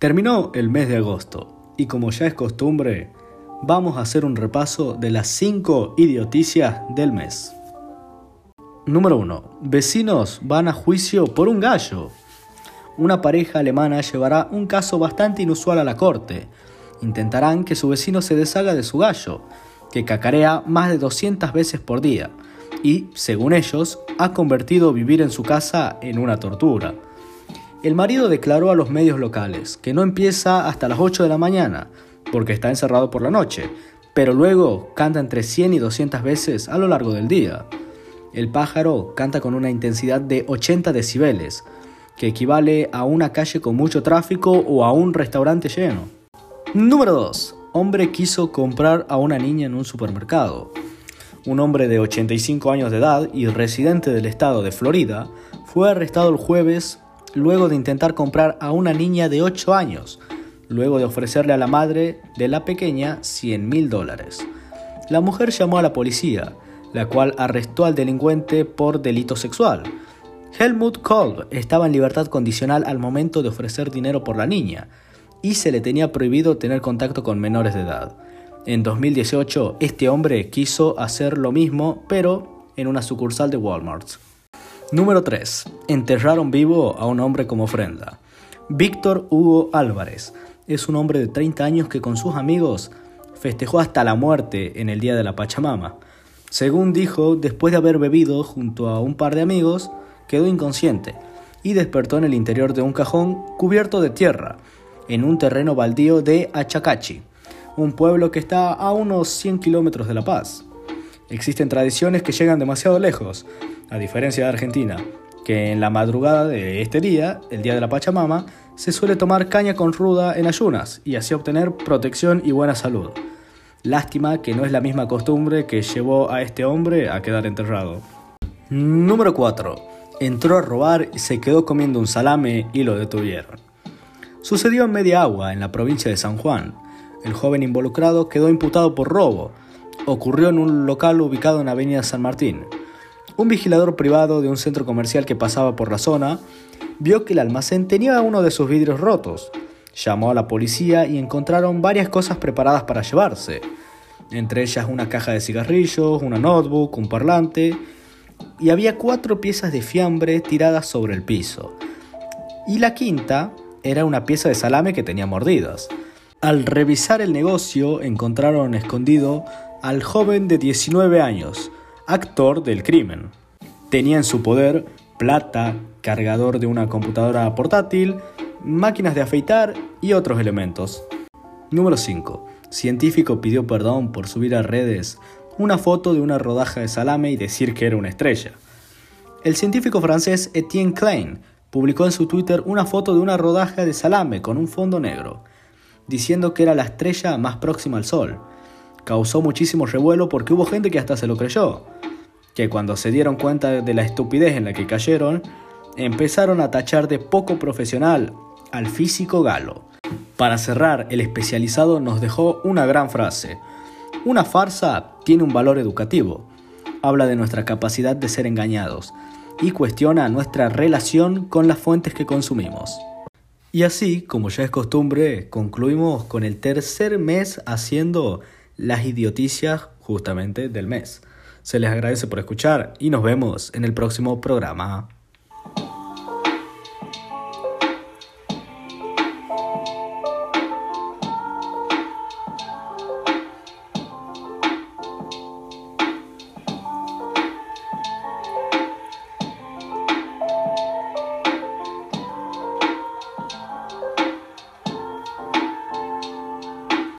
Terminó el mes de agosto y como ya es costumbre, vamos a hacer un repaso de las 5 idioticias del mes. Número 1. Vecinos van a juicio por un gallo. Una pareja alemana llevará un caso bastante inusual a la corte. Intentarán que su vecino se deshaga de su gallo, que cacarea más de 200 veces por día y, según ellos, ha convertido vivir en su casa en una tortura. El marido declaró a los medios locales que no empieza hasta las 8 de la mañana, porque está encerrado por la noche, pero luego canta entre 100 y 200 veces a lo largo del día. El pájaro canta con una intensidad de 80 decibeles, que equivale a una calle con mucho tráfico o a un restaurante lleno. Número 2. Hombre quiso comprar a una niña en un supermercado. Un hombre de 85 años de edad y residente del estado de Florida fue arrestado el jueves luego de intentar comprar a una niña de 8 años, luego de ofrecerle a la madre de la pequeña 100 mil dólares. La mujer llamó a la policía, la cual arrestó al delincuente por delito sexual. Helmut Kolb estaba en libertad condicional al momento de ofrecer dinero por la niña, y se le tenía prohibido tener contacto con menores de edad. En 2018, este hombre quiso hacer lo mismo, pero en una sucursal de Walmart. Número 3. Enterraron vivo a un hombre como ofrenda. Víctor Hugo Álvarez es un hombre de 30 años que con sus amigos festejó hasta la muerte en el Día de la Pachamama. Según dijo, después de haber bebido junto a un par de amigos, quedó inconsciente y despertó en el interior de un cajón cubierto de tierra, en un terreno baldío de Achacachi, un pueblo que está a unos 100 kilómetros de La Paz. Existen tradiciones que llegan demasiado lejos, a diferencia de Argentina, que en la madrugada de este día, el día de la Pachamama, se suele tomar caña con ruda en ayunas y así obtener protección y buena salud. Lástima que no es la misma costumbre que llevó a este hombre a quedar enterrado. Número 4. Entró a robar y se quedó comiendo un salame y lo detuvieron. Sucedió en Media Agua, en la provincia de San Juan. El joven involucrado quedó imputado por robo. Ocurrió en un local ubicado en Avenida San Martín. Un vigilador privado de un centro comercial que pasaba por la zona vio que el almacén tenía uno de sus vidrios rotos. Llamó a la policía y encontraron varias cosas preparadas para llevarse, entre ellas una caja de cigarrillos, una notebook, un parlante, y había cuatro piezas de fiambre tiradas sobre el piso. Y la quinta era una pieza de salame que tenía mordidas. Al revisar el negocio encontraron escondido al joven de 19 años, actor del crimen. Tenía en su poder plata, cargador de una computadora portátil, máquinas de afeitar y otros elementos. Número 5. Científico pidió perdón por subir a redes una foto de una rodaja de salame y decir que era una estrella. El científico francés Etienne Klein publicó en su Twitter una foto de una rodaja de salame con un fondo negro, diciendo que era la estrella más próxima al Sol causó muchísimo revuelo porque hubo gente que hasta se lo creyó, que cuando se dieron cuenta de la estupidez en la que cayeron, empezaron a tachar de poco profesional al físico galo. Para cerrar, el especializado nos dejó una gran frase. Una farsa tiene un valor educativo. Habla de nuestra capacidad de ser engañados y cuestiona nuestra relación con las fuentes que consumimos. Y así, como ya es costumbre, concluimos con el tercer mes haciendo las idioticias justamente del mes. Se les agradece por escuchar y nos vemos en el próximo programa.